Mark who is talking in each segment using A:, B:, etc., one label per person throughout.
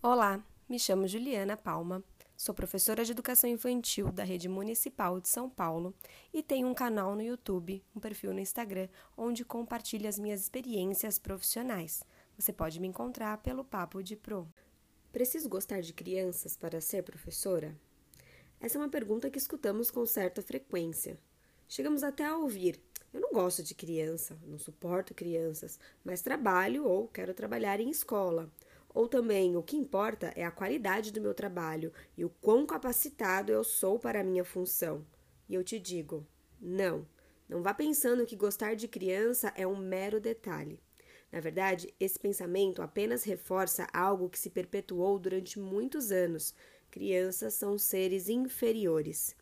A: Olá, me chamo Juliana Palma, sou professora de educação infantil da Rede Municipal de São Paulo e tenho um canal no YouTube, um perfil no Instagram, onde compartilho as minhas experiências profissionais. Você pode me encontrar pelo Papo de Pro.
B: Preciso gostar de crianças para ser professora? Essa é uma pergunta que escutamos com certa frequência. Chegamos até a ouvir: eu não gosto de criança, não suporto crianças, mas trabalho ou quero trabalhar em escola. Ou também, o que importa é a qualidade do meu trabalho e o quão capacitado eu sou para a minha função. E eu te digo: não, não vá pensando que gostar de criança é um mero detalhe. Na verdade, esse pensamento apenas reforça algo que se perpetuou durante muitos anos: crianças são seres inferiores.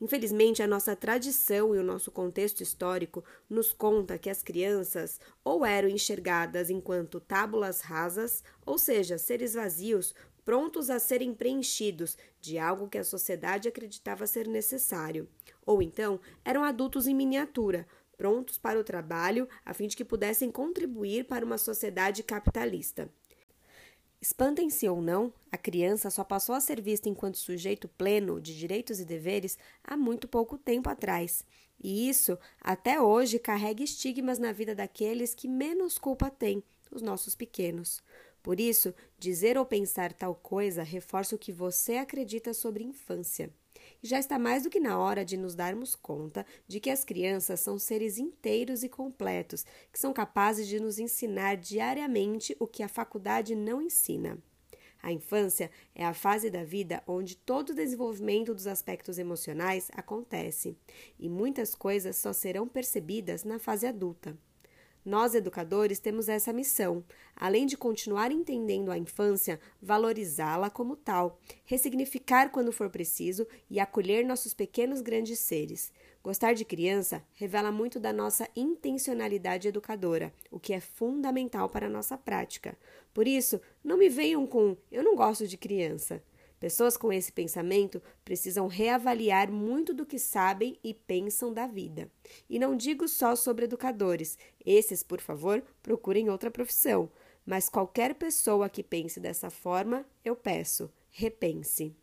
B: Infelizmente, a nossa tradição e o nosso contexto histórico nos conta que as crianças ou eram enxergadas enquanto tábulas rasas, ou seja, seres vazios, prontos a serem preenchidos de algo que a sociedade acreditava ser necessário, ou então eram adultos em miniatura, prontos para o trabalho a fim de que pudessem contribuir para uma sociedade capitalista. Espantem-se ou não, a criança só passou a ser vista enquanto sujeito pleno de direitos e deveres há muito pouco tempo atrás. E isso, até hoje, carrega estigmas na vida daqueles que menos culpa têm, os nossos pequenos. Por isso, dizer ou pensar tal coisa reforça o que você acredita sobre infância. Já está mais do que na hora de nos darmos conta de que as crianças são seres inteiros e completos, que são capazes de nos ensinar diariamente o que a faculdade não ensina. A infância é a fase da vida onde todo o desenvolvimento dos aspectos emocionais acontece, e muitas coisas só serão percebidas na fase adulta. Nós, educadores, temos essa missão, além de continuar entendendo a infância, valorizá-la como tal, ressignificar quando for preciso e acolher nossos pequenos grandes seres. Gostar de criança revela muito da nossa intencionalidade educadora, o que é fundamental para a nossa prática. Por isso, não me venham com eu não gosto de criança. Pessoas com esse pensamento precisam reavaliar muito do que sabem e pensam da vida. E não digo só sobre educadores, esses, por favor, procurem outra profissão. Mas qualquer pessoa que pense dessa forma, eu peço, repense.